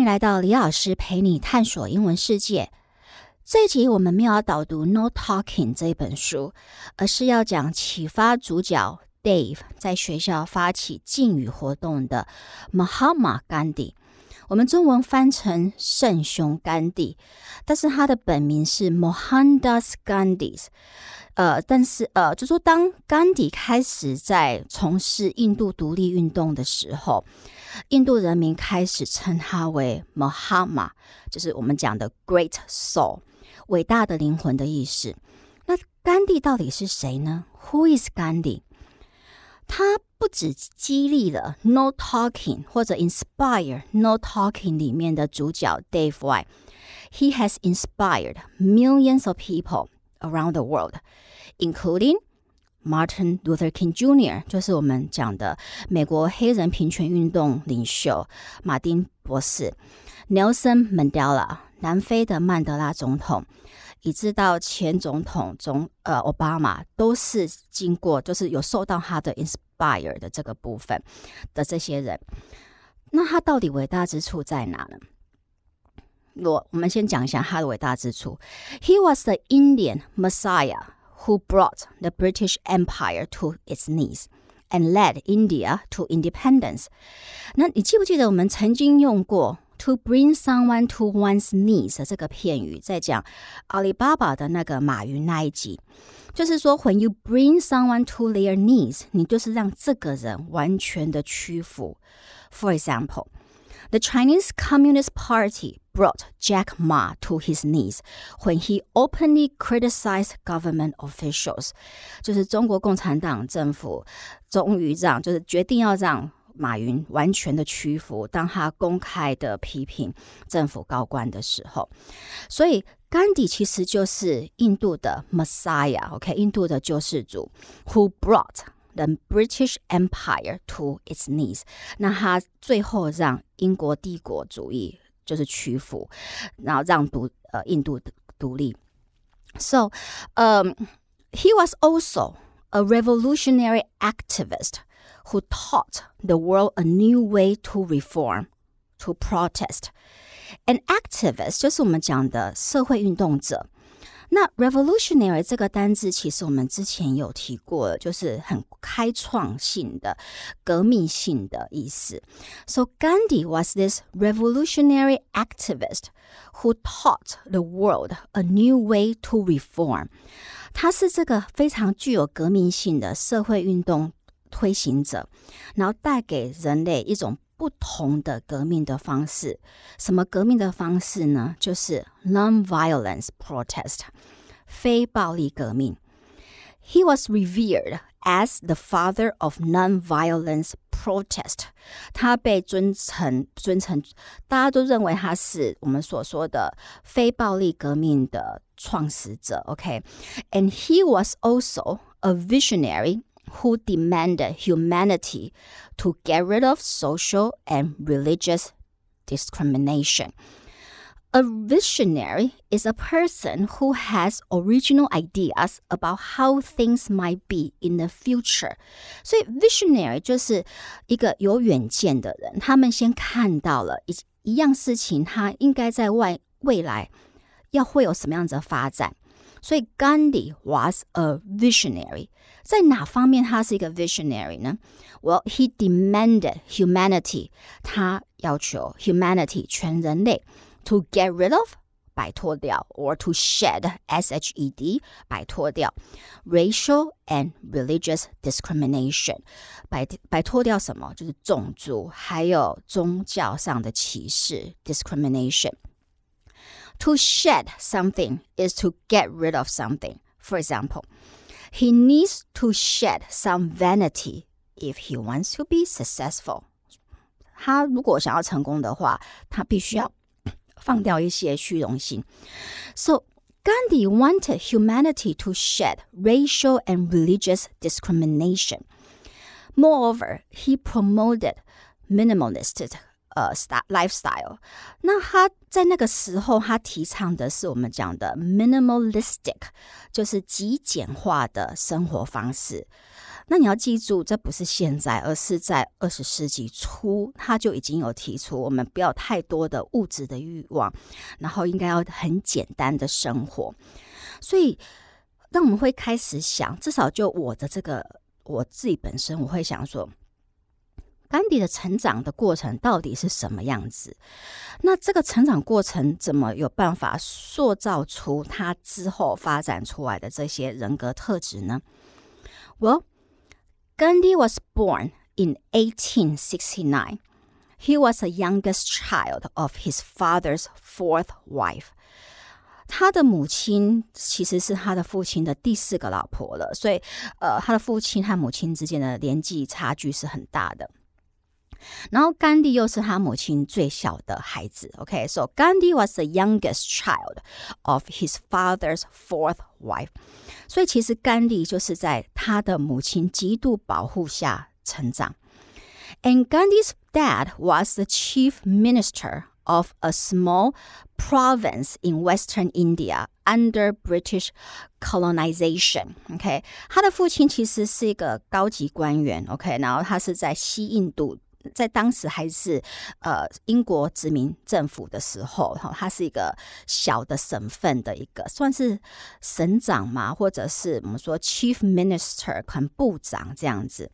欢迎来到李老师陪你探索英文世界。这一集我们没有要导读《No Talking》这一本书，而是要讲启发主角 Dave 在学校发起禁语活动的 Mahatma Gandhi。我们中文翻成圣雄甘地，但是他的本名是 Mohandas Gandhi。呃，但是呃，就说当甘地开始在从事印度独立运动的时候，印度人民开始称他为 Mahatma，就是我们讲的 Great Soul，伟大的灵魂的意思。那甘地到底是谁呢？Who is Gandhi？他不止激励了《No Talking》或者 Inspire《No Talking》里面的主角 Dave White，he has inspired millions of people around the world, including Martin Luther King Jr.，就是我们讲的美国黑人平权运动领袖马丁博士，Nelson Mandela，南非的曼德拉总统。 以至到前总统总呃奥巴马都是经过，就是有受到他的 inspire 的这个部分的这些人，那他到底伟大之处在哪呢？我我们先讲一下他的伟大之处。He was the Indian Messiah who brought the British Empire to its knees and led India to independence。那你记不记得我们曾经用过 ？To bring someone to one's knees 这个片语，在讲阿里巴巴的那个马云那一集，就是说，when you bring someone to their knees，你就是让这个人完全的屈服。For example, the Chinese Communist Party brought Jack Ma to his knees when he openly criticized government officials。就是中国共产党政府终于让，就是决定要让。 马云完全的屈服，当他公开的批评政府高官的时候，所以甘地其实就是印度的 Messiah，OK，印度的救世主，Who brought the British Empire to its knees？那他最后让英国帝国主义就是屈服，然后让独呃印度独立。So, um, he was also a revolutionary activist. who taught the world a new way to reform, to protest. An activist 就是我们讲的社会运动者。那 revolutionary 这个单字其实我们之前有提过，就是很开创性的、革命性的意思。So Gandhi was this revolutionary activist who taught the world a new way to reform。他是这个非常具有革命性的社会运动 推行者，然后带给人类一种不同的革命的方式。什么革命的方式呢？就是 non-violence protest，非暴力革命。He was revered as the father of non-violence protest。他被尊称尊称，大家都认为他是我们所说的非暴力革命的创始者。OK，and he was also a visionary who demanded humanity to get rid of social and religious discrimination. A visionary is a person who has original ideas about how things might be in the future. 所以 visionary 就是一个有远见的人，他们先看到了一一样事情，它应该在外未来要会有什么样子的发展。所以 Gandhi was a visionary， 在哪方面他是一个 visionary 呢？Well, he demanded humanity，他要求 humanity 全人类 to get rid of 摆脱掉，or to shed s h e d 摆脱掉 racial and religious discrimination，摆摆脱掉什么？就是种族还有宗教上的歧视 discrimination。to shed something is to get rid of something. For example, he needs to shed some vanity if he wants to be successful. 他如果想要成功的话，他必须要放掉一些虚荣心。So Gandhi wanted humanity to shed racial and religious discrimination. Moreover, he promoted minimalist 呃，style lifestyle。那他在那个时候，他提倡的是我们讲的 minimalistic，就是极简化的生活方式。那你要记住，这不是现在，而是在二十世纪初，他就已经有提出，我们不要太多的物质的欲望，然后应该要很简单的生活。所以，当我们会开始想，至少就我的这个我自己本身，我会想说。甘迪的成长的过程到底是什么样子？那这个成长过程怎么有办法塑造出他之后发展出来的这些人格特质呢？Well, Gandhi was born in 1869. He was the youngest child of his father's fourth wife. 他的母亲其实是他的父亲的第四个老婆了，所以，呃，他的父亲和母亲之间的年纪差距是很大的。然后甘地又是他母亲最小的孩子。OK，so、okay? Gandhi was the youngest child of his father's fourth wife。所以其实甘地就是在他的母亲极度保护下成长。And Gandhi's dad was the chief minister of a small province in western India under British colonization. OK，他的父亲其实是一个高级官员。OK，然后他是在西印度。 在当时还是呃英国殖民政府的时候，哈，它是一个小的省份的一个算是省长嘛，或者是我们说 chief minister，可能部长这样子。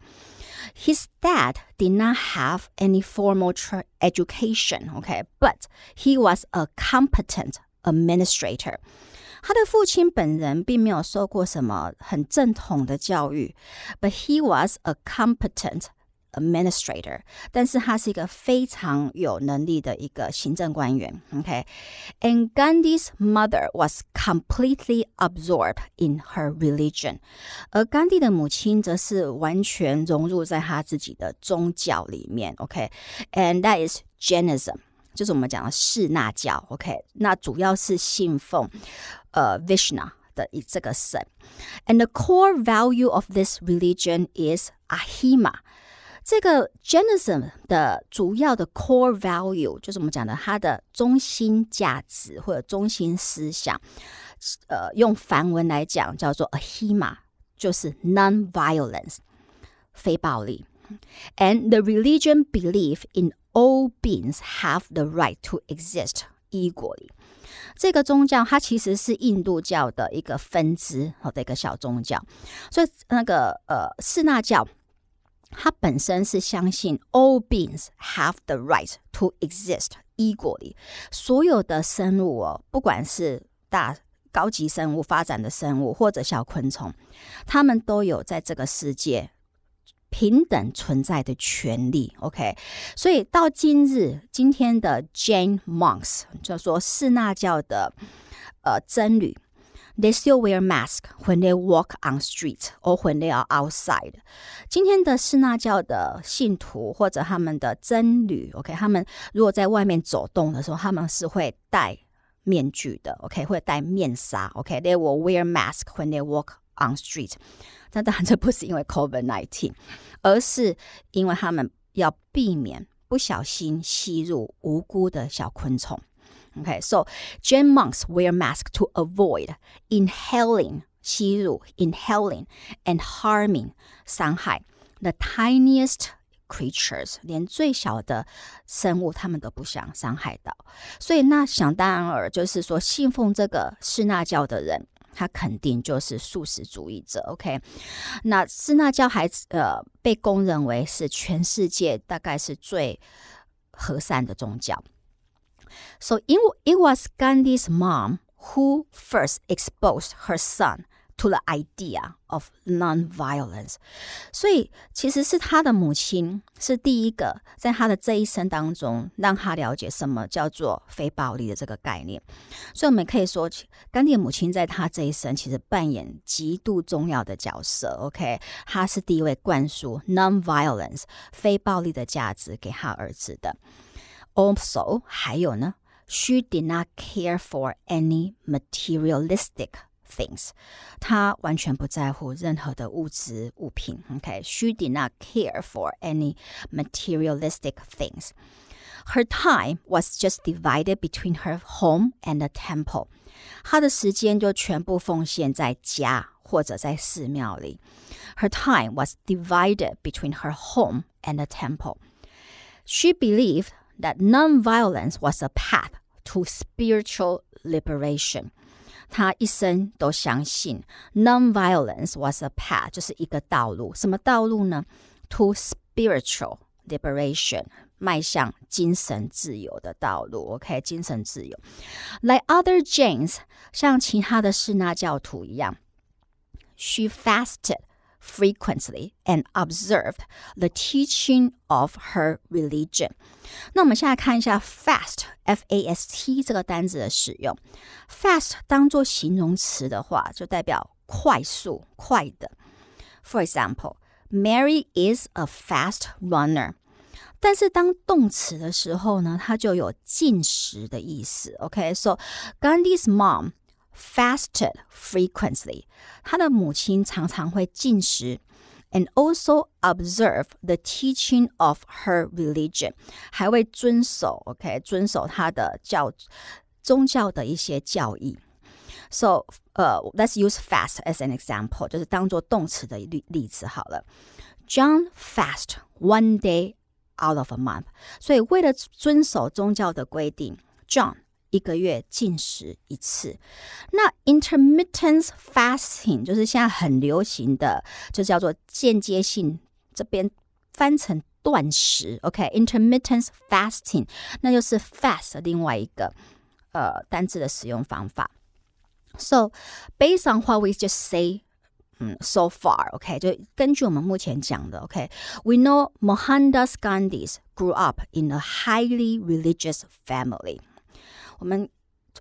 His dad did not have any formal education, okay, but he was a competent administrator. 他的父亲本人并没有受过什么很正统的教育，but he was a competent administrator，但是他是一个非常有能力的一个行政官员。OK，and、okay? Gandhi's mother was completely absorbed in her religion，而甘地的母亲则是完全融入在他自己的宗教里面。OK，and、okay? that is Jainism。就是我们讲的释那教，OK，那主要是信奉呃 Vishnu the core value of this religion is ahimsa。这个 Jainism 的主要的 core value 就是我们讲的它的中心价值或者中心思想，呃，用梵文来讲叫做 Ahima，就是 non-violence，非暴力。And the religion believe in all beings have the right to exist equally。这个宗教它其实是印度教的一个分支好的一个小宗教，所以那个呃释那教。它本身是相信 all beings have the right to exist equally，所有的生物哦，不管是大高级生物、发展的生物或者小昆虫，他们都有在这个世界平等存在的权利。OK，所以到今日，今天的 Jane monks 就说释那教的呃僧侣。They still wear mask when they walk on street or when they are outside。今天的释那教的信徒或者他们的僧侣，OK，他们如果在外面走动的时候，他们是会戴面具的，OK，会戴面纱，OK，they will wear mask when they walk on street。但当然，这不是因为 COVID-19，而是因为他们要避免不小心吸入无辜的小昆虫。Okay, so Jain monks wear masks to avoid inhaling 吸入 inhaling and harming 伤害 the tiniest creatures 连最小的生物他们都不想伤害到，所以那想当然尔就是说信奉这个释那教的人，他肯定就是素食主义者。OK，那释那教还呃被公认为是全世界大概是最和善的宗教。 so it, it was Gandhi's mom who first exposed her son to the idea of non-violence，所以其实是他的母亲是第一个在他的这一生当中让他了解什么叫做非暴力的这个概念。所以我们可以说，甘地的母亲在他这一生其实扮演极度重要的角色。OK，他是第一位灌输 non-violence 非暴力的价值给他儿子的。 Also，还有呢，she did not care for any materialistic things，她完全不在乎任何的物质物品。OK，she did not care for any materialistic things. Her time was just divided between her home and the temple. 她的时间就全部奉献在家 或者在寺庙里。Her time was divided between her home and the temple. She believed that nonviolence was a path to spiritual liberation. 她一生都相信 nonviolence was a path，就是一个道路。什么道路呢？To spiritual liberation，迈向精神自由的道路。OK，精神自由。Like other Jains，像其他的士那教徒一样，she fasted frequently and observed the teaching of her religion. religion。那我们现在看一下 fast，f Fast 这个单字的使用。fast 当做形容词的话，就代表快速、快的。For example, Mary is a fast runner. runner。但是当动词的时候呢，它就有禁食的意思。OK，so Gandhi's mom fasted frequently，他的母亲常常会禁食。And also observe the teaching of her religion，还会遵守，OK，遵守她的教宗教的一些教义。So，呃、uh,，let's use fast as an example，就是当做动词的例例子好了。John fast one day out of a month，所以为了遵守宗教的规定，John 一个月进食一次。那 intermittent fasting 就是现在很流行的，就叫做间接性，这边翻成断食。OK，intermittent fasting，那就是 fast 另外一个呃单字的使用方法。So based on what we just say. 嗯，so far，OK，、就根据我们目前讲的，OK，we、know Mohandas Gandhi grew up in a highly religious family。我们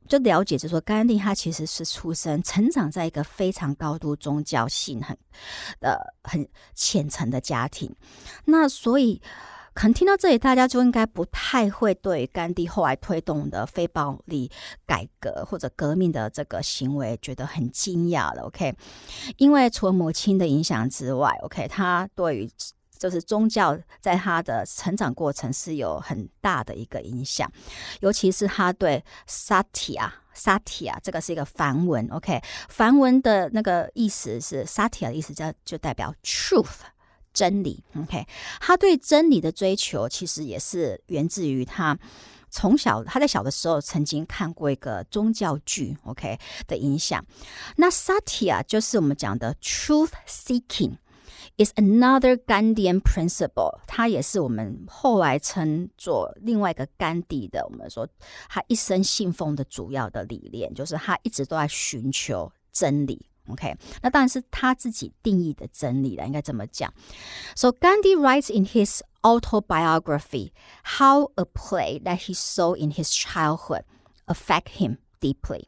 就了解，就说甘地他其实是出生、成长在一个非常高度宗教性很、呃很虔诚的家庭。那所以，可能听到这里，大家就应该不太会对甘地后来推动的非暴力改革或者革命的这个行为觉得很惊讶了。OK，因为除了母亲的影响之外，OK，他对于就是宗教在他的成长过程是有很大的一个影响，尤其是他对 satya satya 这个是一个梵文，OK，梵文的那个意思是 satya 的意思叫就代表 truth 真理，OK，他对真理的追求其实也是源自于他从小他在小的时候曾经看过一个宗教剧，OK 的影响。那 satya 就是我们讲的 truth seeking。is another Gandhian principle，它也是我们后来称作另外一个甘地的，我们说他一生信奉的主要的理念，就是他一直都在寻求真理。OK，那当然是他自己定义的真理了，应该这么讲。So Gandhi writes in his autobiography how a play that he saw in his childhood affect him deeply.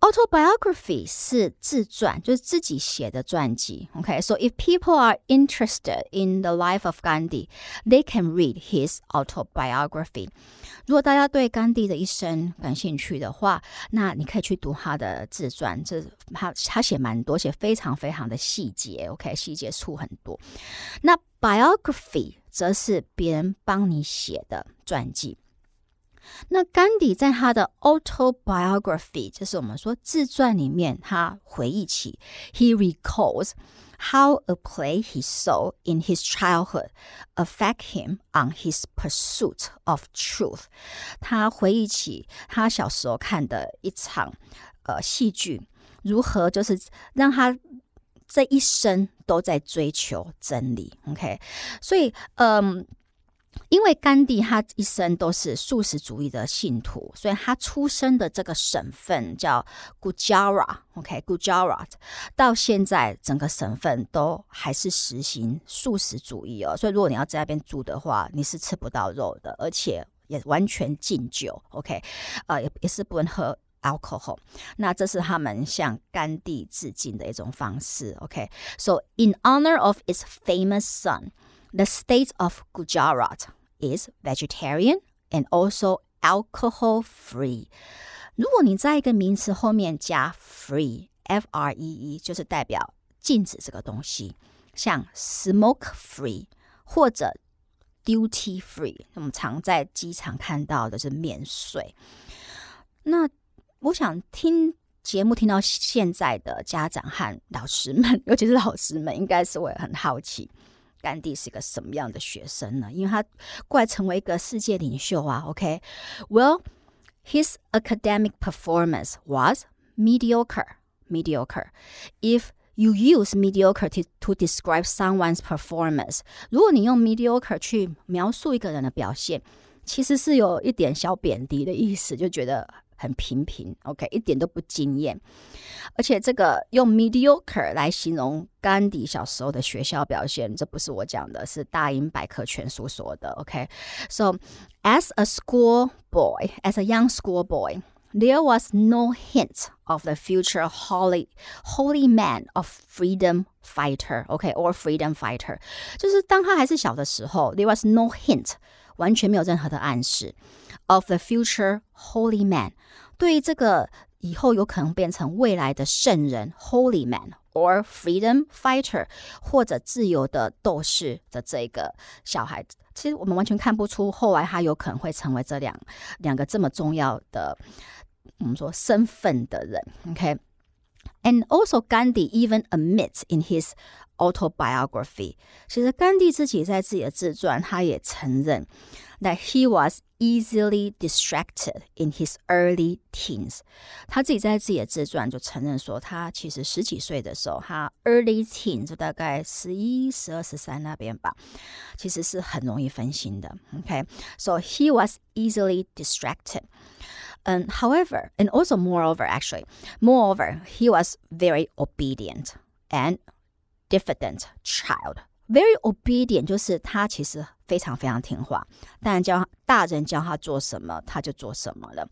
Autobiography 是自传，就是自己写的传记。OK，so、if people are interested in the life of Gandhi, they can read his autobiography. 如果大家对甘地的一生感兴趣的话，那你可以去读他的自传。这他他写蛮多，写非常非常的细节。OK，细节处很多。那 biography 则是别人帮你写的传记。那甘迪在他的 autobiography，就是我们说自传里面，他回忆起，he recalls how a play he saw in his childhood affect him on his pursuit of truth。他回忆起他小时候看的一场呃戏剧，如何就是让他这一生都在追求真理。OK，所以嗯。 因为甘地他一生都是素食主义的信徒，所以他出生的这个省份叫 Gujarat，OK，Gujarat 到现在整个省份都还是实行素食主义哦。所以如果你要在那边住的话，你是吃不到肉的，而且也完全禁酒，OK，呃，也也是不能喝 alcohol。那这是他们向甘地致敬的一种方式，OK。So in honor of its famous son. The state of Gujarat is vegetarian and also alcohol free。如果你在一个名词后面加 free，f r e e，就是代表禁止这个东西，像 smoke free 或者 duty free，我们常在机场看到的是免税。那我想听 节目听到现在的家长和老师们，尤其是老师们，应该是会很好奇， 甘地是个什么样的学生呢？因为他过来成为一个世界领袖啊。OK，Well, his academic performance was mediocre. Mediocre. If you use mediocre to to describe someone's performance，如果你用 mediocre 去描述一个人的表现，其实是有一点小贬低的意思，就觉得。 很平平，OK，一点都不惊艳。而且这个用 mediocre 来形容甘迪小时候的学校表现，这不是我讲的，是大英百科全书说的。OK，so、okay? as a school boy, as a young school boy. There was no hint of the future holy holy man of freedom fighter, OK, or freedom fighter. 就是当他还是小的时候，there was no hint，完全没有任何的暗示。 of the future holy man，对于这个以后有可能变成未来的圣人 holy man or freedom fighter 或者自由的斗士的这个小孩子，其实我们完全看不出后来他有可能会成为这两两个这么重要的我们说身份的人。OK。And also Gandhi even admits in his autobiography，其实甘地自己在自己的自传，他也承认 that he was easily distracted in his early teens。他自己在自己的自传就承认说，他其实十几岁的时候，他 early teen 就大概十一、十二、十三那边吧，其实是很容易分心的。OK，so、okay? he was easily distracted. Um, however, and also moreover, actually, moreover, he was very obedient and diffident child. Very obedient 就是他其实非常非常听话，当然教大人教他做什么，他就做什么了。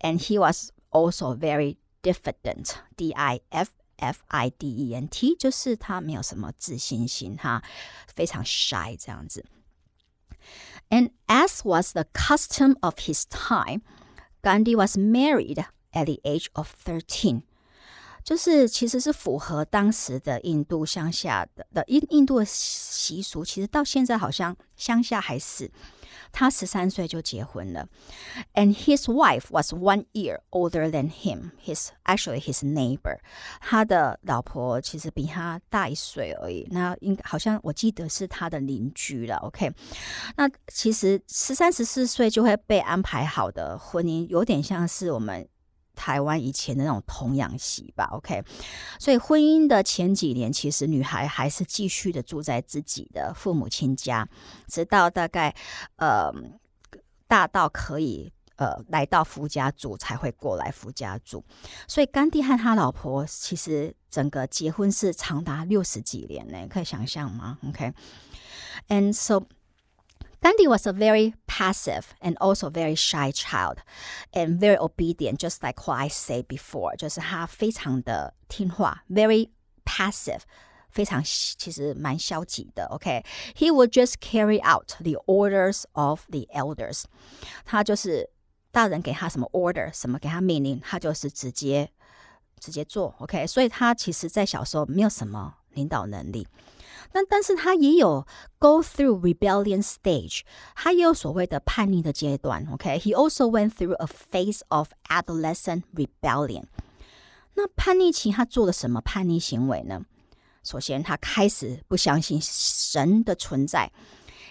And he was also very diffident, D I F F I D E N T，就是他没有什么自信心，哈，非常 shy 这样子。And as was the custom of his time, Gandhi was married at the age of thirteen. 就是其实是符合当时的印度乡下的的印印度的习俗，其实到现在好像乡下还是他十三岁就结婚了，and his wife was one year older than him. His actually his neighbor，他的老婆其实比他大一岁而已。那应好像我记得是他的邻居了。OK，那其实十三十四岁就会被安排好的婚姻，有点像是我们。台湾以前的那种童养媳吧，OK，所以婚姻的前几年，其实女孩还是继续的住在自己的父母亲家，直到大概呃大到可以呃来到夫家住，才会过来夫家住。所以甘地和他老婆其实整个结婚是长达六十几年呢，可以想象吗？OK，and so。Gandhi was a very passive and also very shy child, and very obedient, just like what I said before. 就是他非常的听话，very passive，非常其实蛮消极的。OK，he、okay? would just carry out the orders of the elders。他就是大人给他什么 order，什么给他命令，他就是直接直接做。OK，所以他其实在小时候没有什么 领导能力。那但是他也有 go through rebellion stage，他也有所谓的叛逆的阶段。OK，he、okay? also went through a phase of adolescent rebellion。那叛逆期他做了什么叛逆行为呢？首先，他开始不相信神的存在，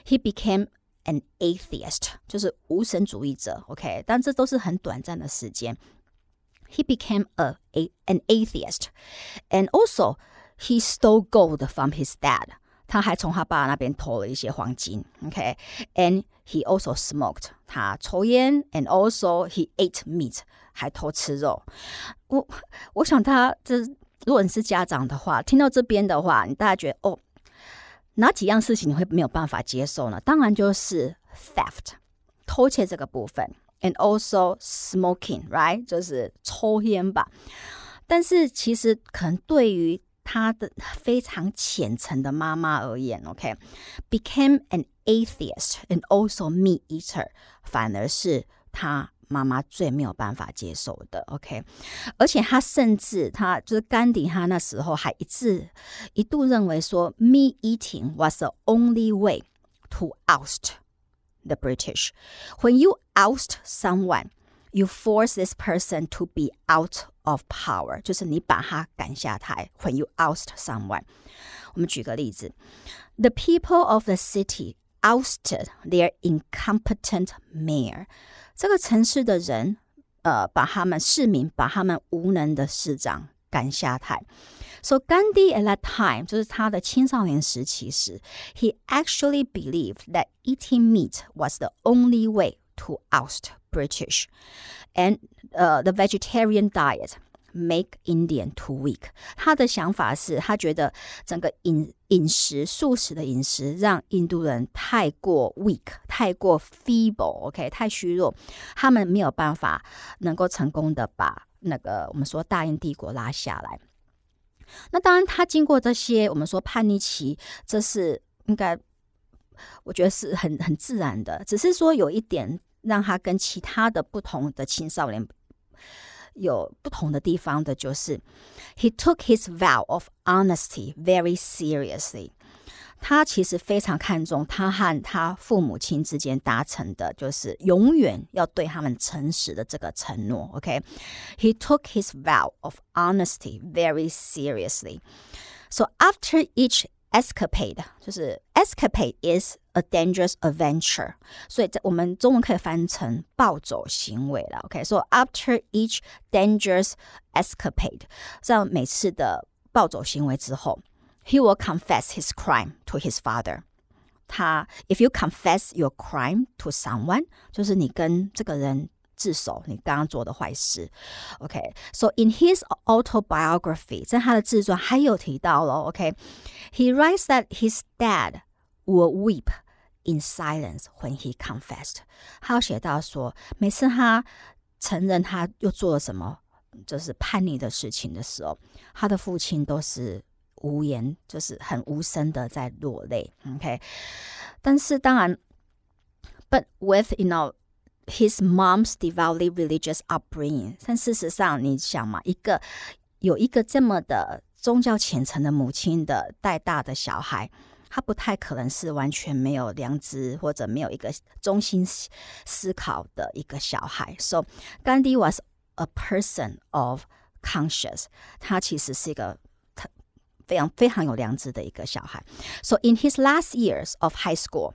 he became an atheist，就是无神主义者。OK，但这都是很短暂的时间。He became a, a an atheist, and also he stole gold from his dad. 他还从他爸那边偷了一些黄金，OK，and、okay? he also smoked，他抽烟，and also he ate meat，还偷吃肉。我我想他这，如果你是家长的话，听到这边的话，你大概觉得哦，哪几样事情你会没有办法接受呢？当然就是 theft，偷窃这个部分，and also smoking，right，就是抽烟吧。但是其实可能对于 他的非常虔诚的妈妈而言，OK，became、okay? an atheist and also meat eater，反而是他妈妈最没有办法接受的，OK，而且他甚至他就是甘迪，他那时候还一致一度认为说，meat eating was the only way to oust the British. When you oust someone, you force this person to be out of power，就是你把他赶下台。When you oust someone，我们举个例子：The people of the city ousted their incompetent mayor。这个城市的人，呃，把他们市民把他们无能的市长赶下台。So Gandhi at that time，就是他的青少年时期时，he actually believed that eating meat was the only way to oust British, and uh, the vegetarian diet make Indian too weak。他的想法是他觉得整个饮饮食素食的饮食让印度人太过 weak，太过 feeble，OK，、太虚弱，他们没有办法能够成功的把那个我们说大英帝国拉下来。那当然，他经过这些我们说叛逆期，这是应该我觉得是很很自然的。只是说有一点让他跟其他的不同的青少年有不同的地方的，就是 he took his vow of honesty very seriously。他其实非常看重他和他父母亲之间达成的，就是永远要对他们诚实的这个承诺。OK，he、okay? took his vow of honesty very seriously. So after each escapade，就是 escapade is a dangerous adventure，所以我们中文可以翻成暴走行为了。OK，so、okay? after each dangerous escapade，这样每次的暴走行为之后。he will confess his crime to his father. 他 if you confess your crime to someone，就是你跟这个人 自首，你刚刚做的坏事。OK，so、okay, in his autobiography，在他的自传还有提到了，OK，he、okay, writes that his dad will weep in silence when he confessed。他有写到说，每次他承认他又做了什么就是叛逆的事情的时候，他的父亲都是无言，就是很无声的在落泪。OK，但是当然，but with you know his mom's devoutly religious upbringing，但事实上，你想嘛，一个有一个这么的宗教虔诚的母亲的带大的小孩，他不太可能是完全没有良知或者没有一个中心思考的一个小孩。So Gandhi was a person of conscious，他其实是一个。非常非常有良知的一个小孩。So in his last years of high school,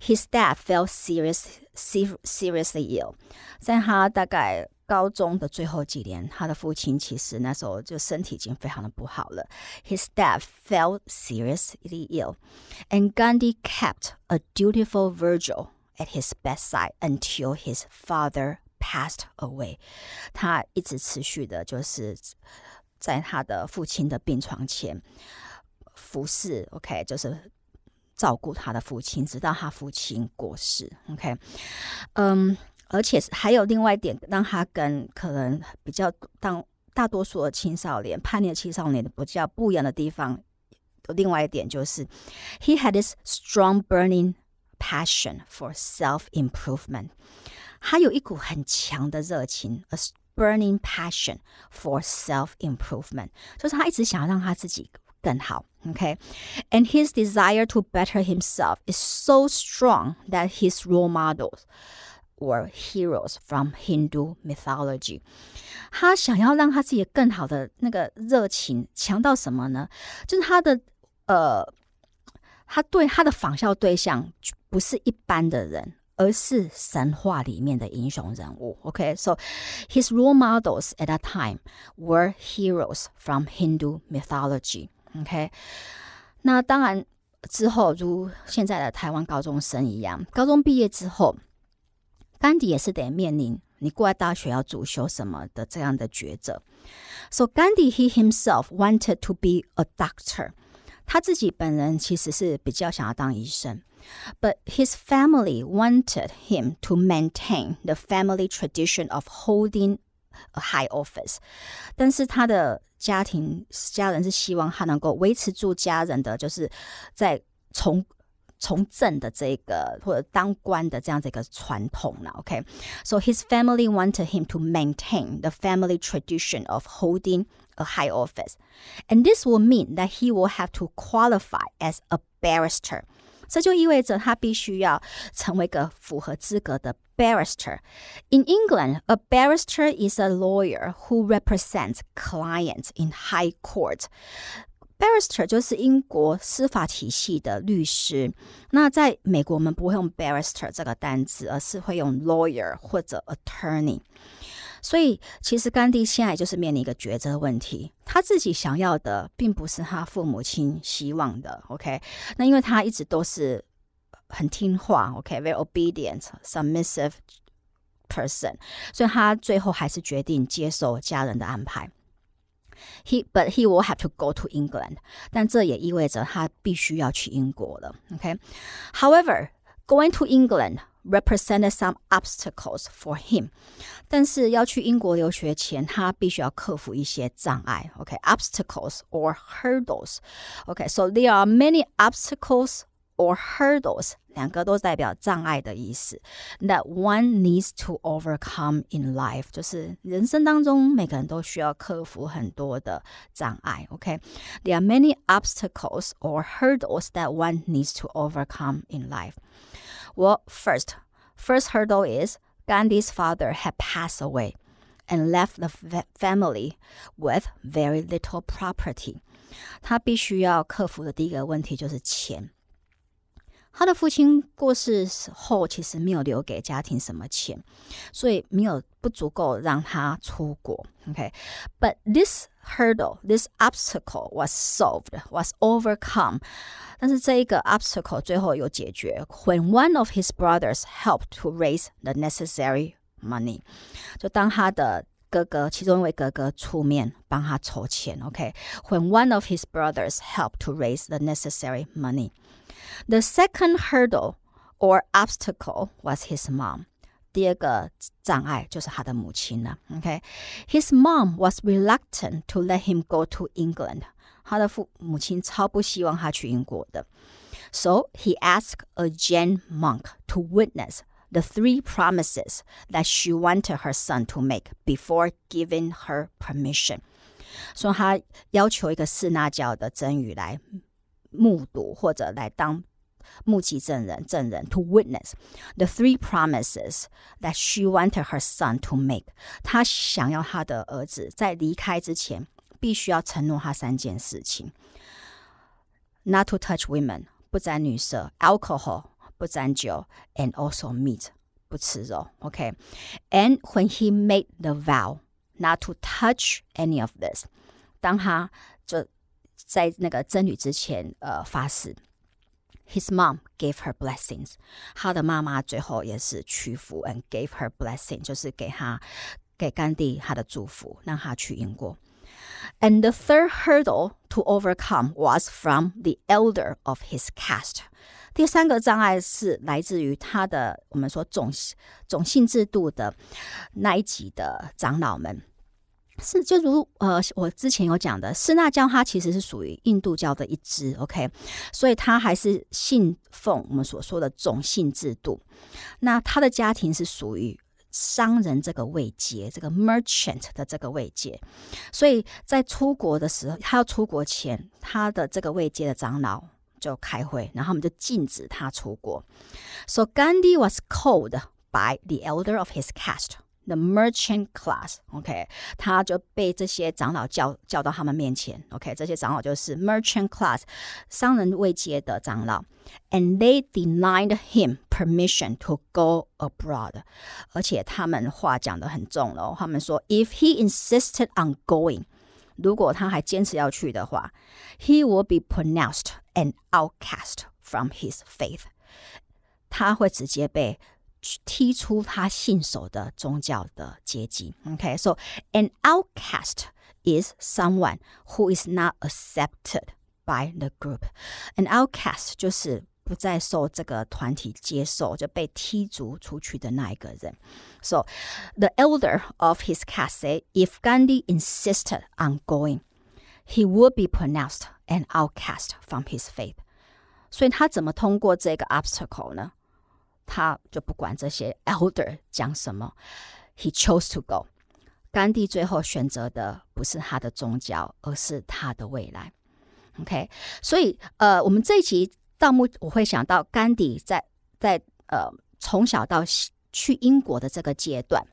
his dad fell serious seriously ill. ill。在他大概高中的最后几年，他的父亲其实那时候就身体已经非常的不好了。His dad fell seriously ill, and Gandhi kept a dutiful vigil at his bedside until his father passed away. away。他一直持续的就是在他的父亲的病床前服侍，OK，就是照顾他的父亲，直到他父亲过世，OK，嗯，而且还有另外一点，让他跟可能比较当大多数的青少年叛逆的青少年的比较不一样的地方，另外一点就是，he had this strong burning passion for self improvement，他有一股很强的热情，a。burning passion for self improvement，就是他一直想要让他自己更好。Okay，and his desire to better himself is so strong that his role models were heroes from Hindu mythology。他想要让他自己更好的那个热情强到什么呢？就是他的呃，他对他的仿效对象不是一般的人，而是神话里面的英雄人物。OK，so、okay? his role models at that time were heroes from Hindu mythology。 OK，那当然之后如现在的台湾高中生一样，高中毕业之后，甘迪也是得面临你过来大学要主修什么的这样的抉择。So Gandhi he himself wanted to be a doctor。他自己本人其实是比较想要当医生。but his family wanted him to maintain the family tradition of holding a high office，但是他的 家庭家人是希望他能够维持住家人的，就是在从从政的这个或者当官的这样的一个传统了。OK，so、okay? his family wanted him to maintain the family tradition of holding a high office, and this will mean that he will have to qualify as a barrister 这就意味着他必须要成为个符合资格的 barrister. In England, a barrister is a lawyer who represents clients in high court. Barrister 就是英国司法体系的律师。那在美国，我们不会用 barrister 这个单词，而是会用 lawyer 或者 attorney。所以，其实甘地现在就是面临一个抉择问题。他自己想要的，并不是他父母亲希望的。OK，那因为他一直都是很听话，OK，very obedient, submissive person，所以他最后还是决定接受家人的安排。He but he will have to go to England，但这也意味着他必须要去英国了。OK，However, going to England represented some obstacles for him，但是要去英国留学前，他必须要克服一些障碍。OK，obstacles or hurdles。OK，so there are many obstacles or hurdles，两个都代表障碍的意思。That one needs to overcome in life，就是人生当中每个人都需要克服很多的障碍。OK，there are many obstacles or hurdles that one needs to overcome in life. Well, first, first hurdle is Gandhi's father had passed away and left the family with very little property. 他必须要克服的第一个问题就是钱。他的父亲过世后，其实没有留给家庭什么钱，所以没有不足够让他出国。OK，but、okay? this hurdle, this obstacle was solved, was overcome. 但是这一个 obstacle 最后有解决。When one of his brothers helped to raise the necessary money，就当他的哥哥，其中一位哥哥出面帮他筹钱。OK，when、okay? one of his brothers helped to raise the necessary money。the second hurdle or obstacle was his mom. 第二个障碍就是他的母亲了。OK，his、okay? mom was reluctant to let him go to England。他的父母亲超不希望他去英国的。So he asked a Jain monk to witness the three promises that she wanted her son to make before giving her permission。所以他要求一个四那教的真语来目睹或者来当目击证人证人 to witness the three promises that she wanted her son to make。她想要她的儿子在离开之前必须要承诺他三件事情：not to touch women，不沾女色；alcohol，不沾酒；and also meat，不吃肉。OK，and when he made the vow not to touch any of this，当他就在那个真女之前，呃，发誓。 His mom gave her blessings，他的妈妈最后也是屈服，and gave her blessing，就是给他给甘地他的祝福，让他去英国。And the third hurdle to overcome was from the elder of his caste。第三个障碍是来自于他的我们说种种姓制度的那一级的长老们。 是，就如呃，我之前有讲的，施那教它其实是属于印度教的一支，OK，所以他还是信奉我们所说的种姓制度。那他的家庭是属于商人这个位阶，这个 merchant 的这个位阶，所以在出国的时候，他要出国前，他的这个位阶的长老就开会，然后我们就禁止他出国。So Gandhi was called by the elder of his caste. The merchant class，OK，他就被这些长老叫叫到他们面前，OK，这些长老就是 merchant class，商人位阶的长老，and they denied him permission to go abroad，而且他们话讲得很重了，他们说，if he insisted on going，如果他还坚持要去的话，he will be pronounced an outcast from his faith，他会直接被 踢出他信守的宗教的阶级。OK，so、okay? an outcast is someone who is not accepted by the group. An outcast 就是不再受这个团体接受，就被踢逐出去的那一个人。So the elder of his caste said, if Gandhi insisted on going, he would be pronounced an outcast from his faith. 所以他怎么通过这个 obstacle 呢？ 他就不管这些 elder 讲什么，he chose to go。甘地最后选择的不是他的宗教，而是他的未来。OK，所以呃，我们这一集到目我会想到甘地在在呃从小到去英国的这个阶段。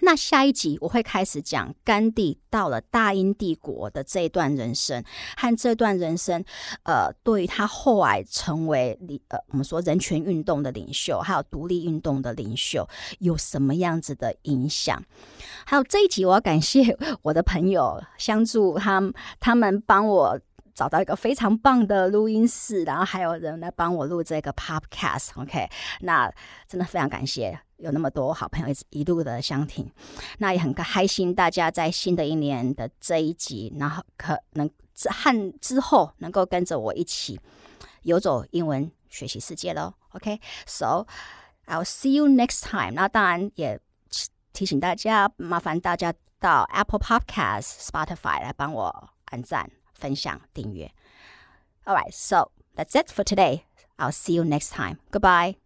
那下一集我会开始讲甘地到了大英帝国的这一段人生，和这段人生，呃，对于他后来成为领呃我们说人权运动的领袖，还有独立运动的领袖，有什么样子的影响？还有这一集，我要感谢我的朋友相助，他他们帮我。找到一个非常棒的录音室，然后还有人来帮我录这个 podcast。OK，那真的非常感谢有那么多好朋友一直一路的相挺，那也很开心大家在新的一年的这一集，然后可能和之后能够跟着我一起游走英文学习世界喽。OK，so I'll see you next time。那当然也提醒大家，麻烦大家到 Apple Podcast、Spotify 来帮我按赞。分享、订阅。All right, so that's it for today. I'll see you next time. Goodbye.